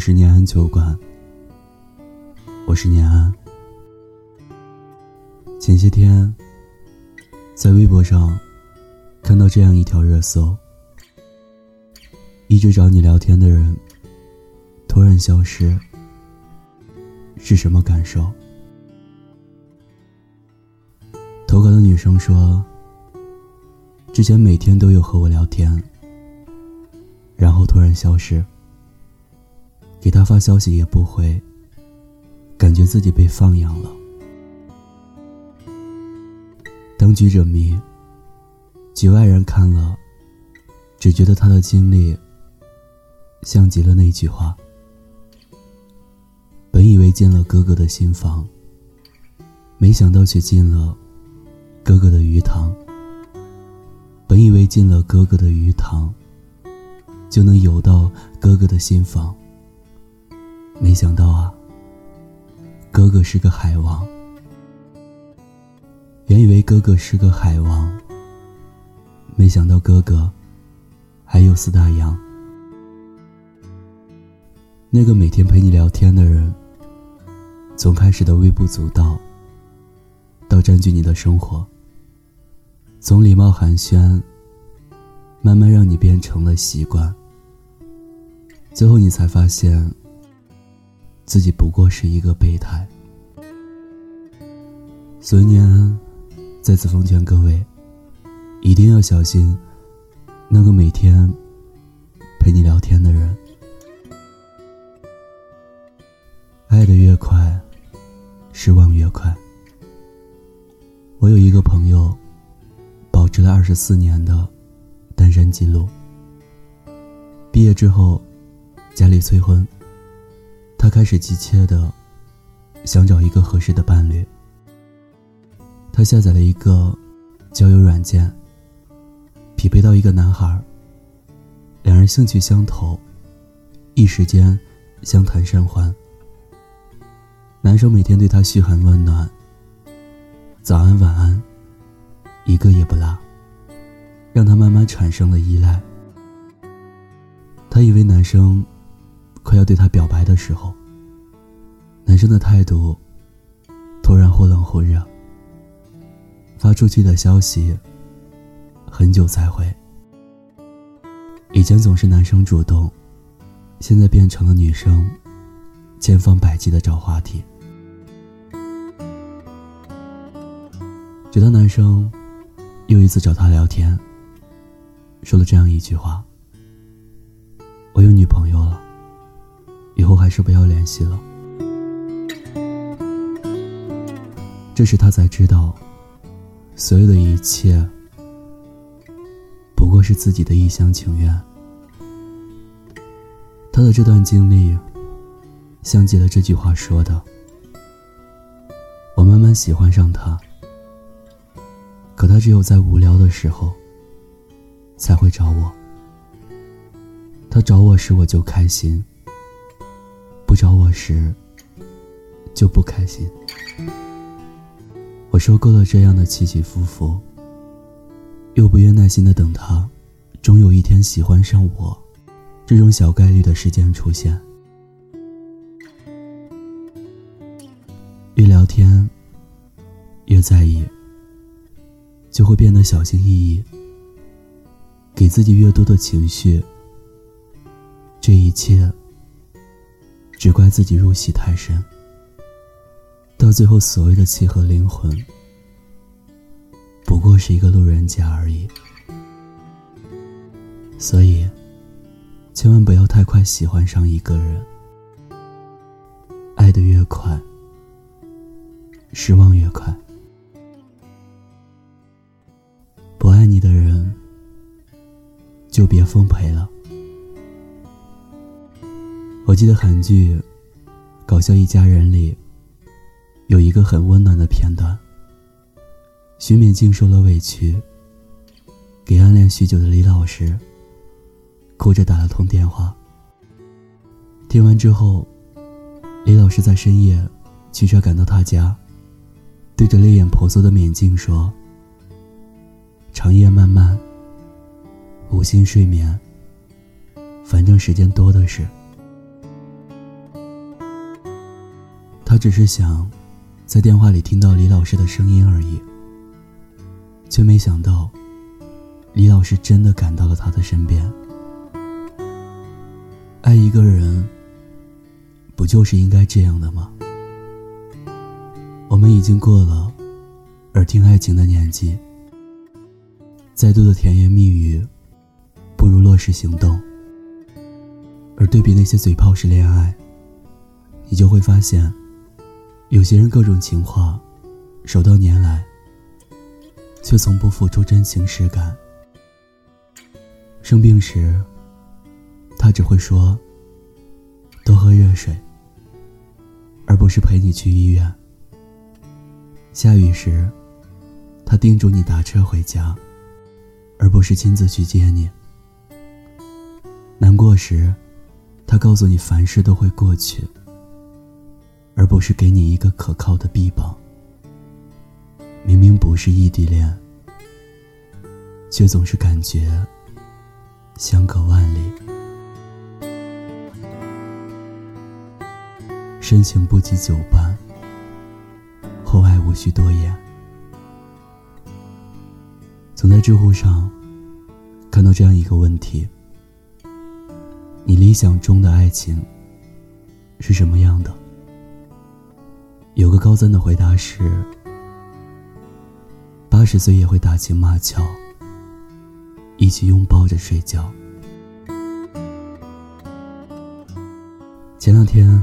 是念安酒馆，我是念安。前些天，在微博上看到这样一条热搜：一直找你聊天的人突然消失，是什么感受？投稿的女生说：“之前每天都有和我聊天，然后突然消失。”给他发消息也不回，感觉自己被放养了。当局者迷，局外人看了，只觉得他的经历像极了那句话：“本以为进了哥哥的新房，没想到却进了哥哥的鱼塘。本以为进了哥哥的鱼塘，就能游到哥哥的新房。”没想到啊，哥哥是个海王。原以为哥哥是个海王，没想到哥哥还有四大洋。那个每天陪你聊天的人，从开始的微不足道，到占据你的生活，从礼貌寒暄，慢慢让你变成了习惯，最后你才发现。自己不过是一个备胎，所以年再次奉劝各位，一定要小心那个每天陪你聊天的人。爱的越快，失望越快。我有一个朋友，保持了二十四年的单身记录。毕业之后，家里催婚。他开始急切的想找一个合适的伴侣。他下载了一个交友软件，匹配到一个男孩。两人兴趣相投，一时间相谈甚欢。男生每天对她嘘寒问暖，早安晚安，一个也不落，让她慢慢产生了依赖。他以为男生。快要对他表白的时候，男生的态度突然忽冷忽热，发出去的消息很久才回。以前总是男生主动，现在变成了女生千方百计的找话题。直到男生又一次找她聊天，说了这样一句话：“我有女朋友了。”以后还是不要联系了。这时他才知道，所有的一切不过是自己的一厢情愿。他的这段经历，像极了这句话说的：“我慢慢喜欢上他，可他只有在无聊的时候才会找我。他找我时，我就开心。”不找我时，就不开心。我受够了这样的起起伏伏，又不愿耐心的等他，终有一天喜欢上我，这种小概率的事件出现。越聊天，越在意，就会变得小心翼翼，给自己越多的情绪。这一切。只怪自己入戏太深，到最后所谓的契合灵魂，不过是一个路人甲而已。所以，千万不要太快喜欢上一个人，爱的越快，失望越快。不爱你的人，就别奉陪了。我记得韩剧《搞笑一家人》里有一个很温暖的片段。徐敏静受了委屈，给暗恋许久的李老师哭着打了通电话。听完之后，李老师在深夜驱车赶到他家，对着泪眼婆娑的敏静说：“长夜漫漫，无心睡眠，反正时间多的是。”他只是想在电话里听到李老师的声音而已，却没想到李老师真的赶到了他的身边。爱一个人，不就是应该这样的吗？我们已经过了耳听爱情的年纪，再多的甜言蜜语，不如落实行动。而对比那些嘴炮式恋爱，你就会发现，有些人各种情话，手到年来，却从不付出真情实感。生病时，他只会说“多喝热水”，而不是陪你去医院。下雨时，他叮嘱你打车回家，而不是亲自去接你。难过时，他告诉你凡事都会过去，而不是给你一个可靠的臂膀。明明不是异地恋，却总是感觉相隔万里。深情不及久伴，厚爱无需多言。总在知乎上看到这样一个问题。你理想中的爱情是什么样的？有个高赞的回答是：八十岁也会打情骂俏，一起拥抱着睡觉。前两天，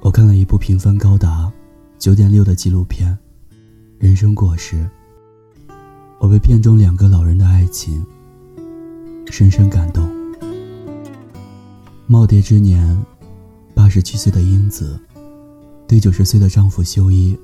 我看了一部评分高达九点六的纪录片《人生果实》，我被片中两个老人的爱情深深感动。耄耋之年，八十七岁的英子，对九十岁的丈夫修一，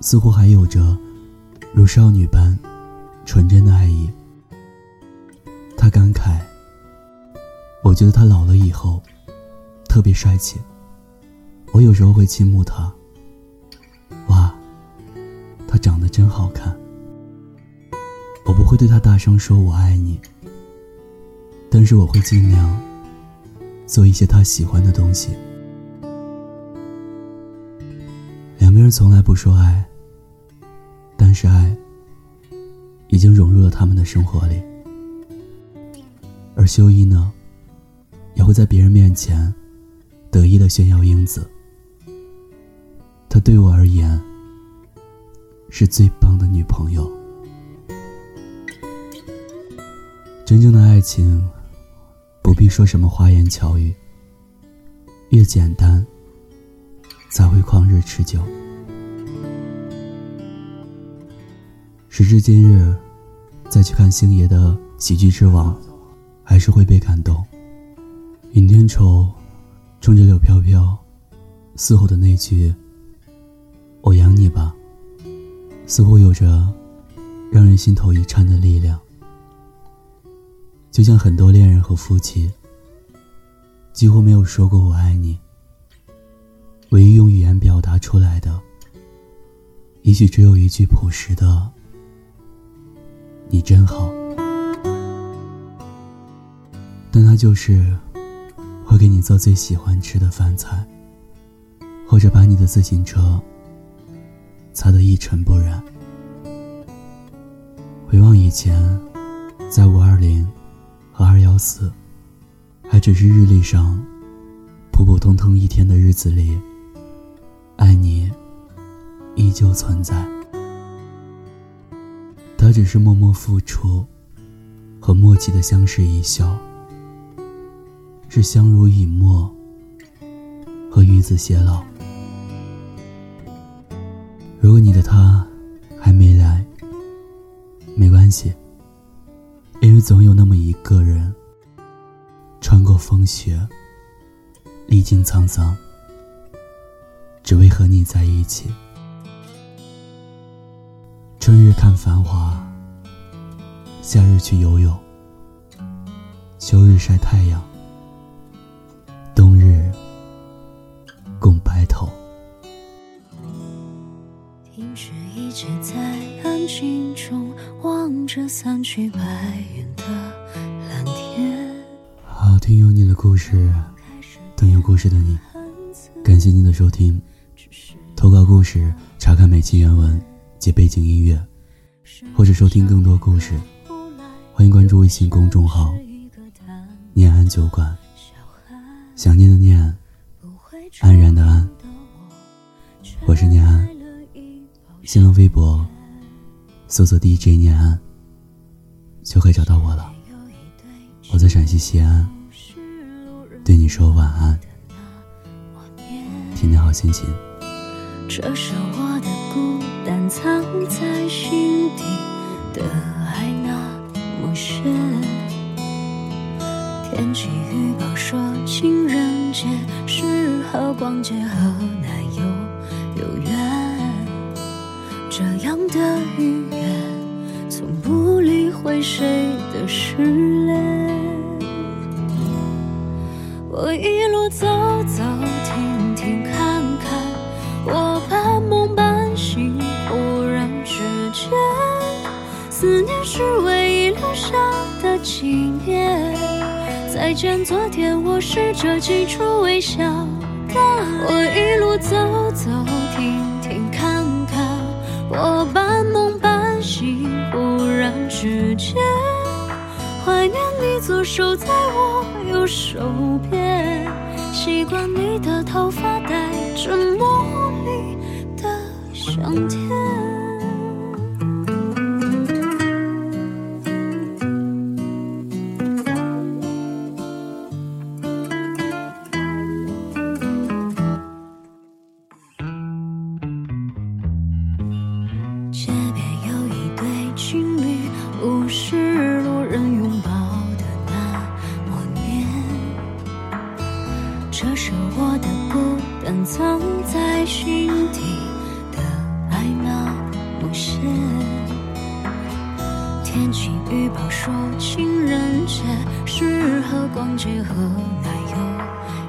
似乎还有着如少女般纯真的爱意。他感慨：“我觉得他老了以后，特别帅气。我有时候会倾慕他。哇，他长得真好看。我不会对他大声说我爱你，但是我会尽量。”做一些他喜欢的东西。从来不说爱，但是爱已经融入了他们的生活里。而修一呢，也会在别人面前得意的炫耀英子。她对我而言是最棒的女朋友。真正的爱情。不必说什么花言巧语，越简单才会旷日持久。时至今日，再去看星爷的《喜剧之王》，还是会被感动。尹天仇冲着柳飘飘嘶吼的那句“我养你吧”，似乎有着让人心头一颤的力量。就像很多恋人和夫妻，几乎没有说过“我爱你”，唯一用语言表达出来的，也许只有一句朴实的“你真好”。但他就是会给你做最喜欢吃的饭菜，或者把你的自行车擦得一尘不染。回望以前，在五二零。和二幺四，还只是日历上普普通通一天的日子里，爱你依旧存在。他只是默默付出和默契的相视一笑，是相濡以沫和与子偕老。如果你的他还没来，没关系。因为总有那么一个人，穿过风雪，历经沧桑，只为和你在一起。春日看繁华，夏日去游泳，秋日晒太阳，冬日共白头。听雪一直在安静中。望着散去白云的蓝天。好听有你的故事，等有故事的你。感谢您的收听，投稿故事，查看每期原文及背景音乐，或者收听更多故事，欢迎关注微信公众号“念安酒馆”。想念的念，安然的安。我是念安，新浪微博搜索 DJ 念安就可以找到我了。我在陕西西安，对你说晚安，天天好心情。这是我的孤单，藏在心底的爱那么深。天气预报说情人节适合逛街和男友有缘，这样的预言从不理会谁的失恋。我一路走走下的纪念。再见昨天，我试着挤出微笑的我一路走走停停看看，我半梦半醒，忽然之间。怀念你左手在我右手边，习惯你的头发带着茉莉的香甜。天气预报说情人节适合逛街和男友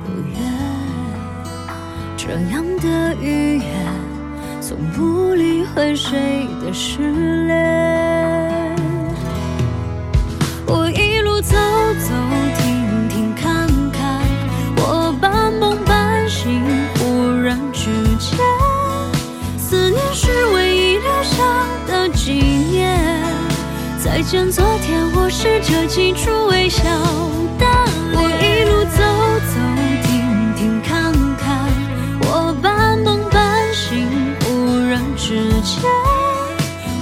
有约，这样的语言从不理会谁的失恋。我一路走走。再见昨天，我试着挤出微笑的我一路走走停停看看，我半梦半醒，忽然之间，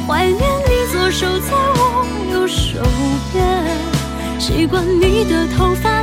怀念你左手在我右手边，习惯你的头发。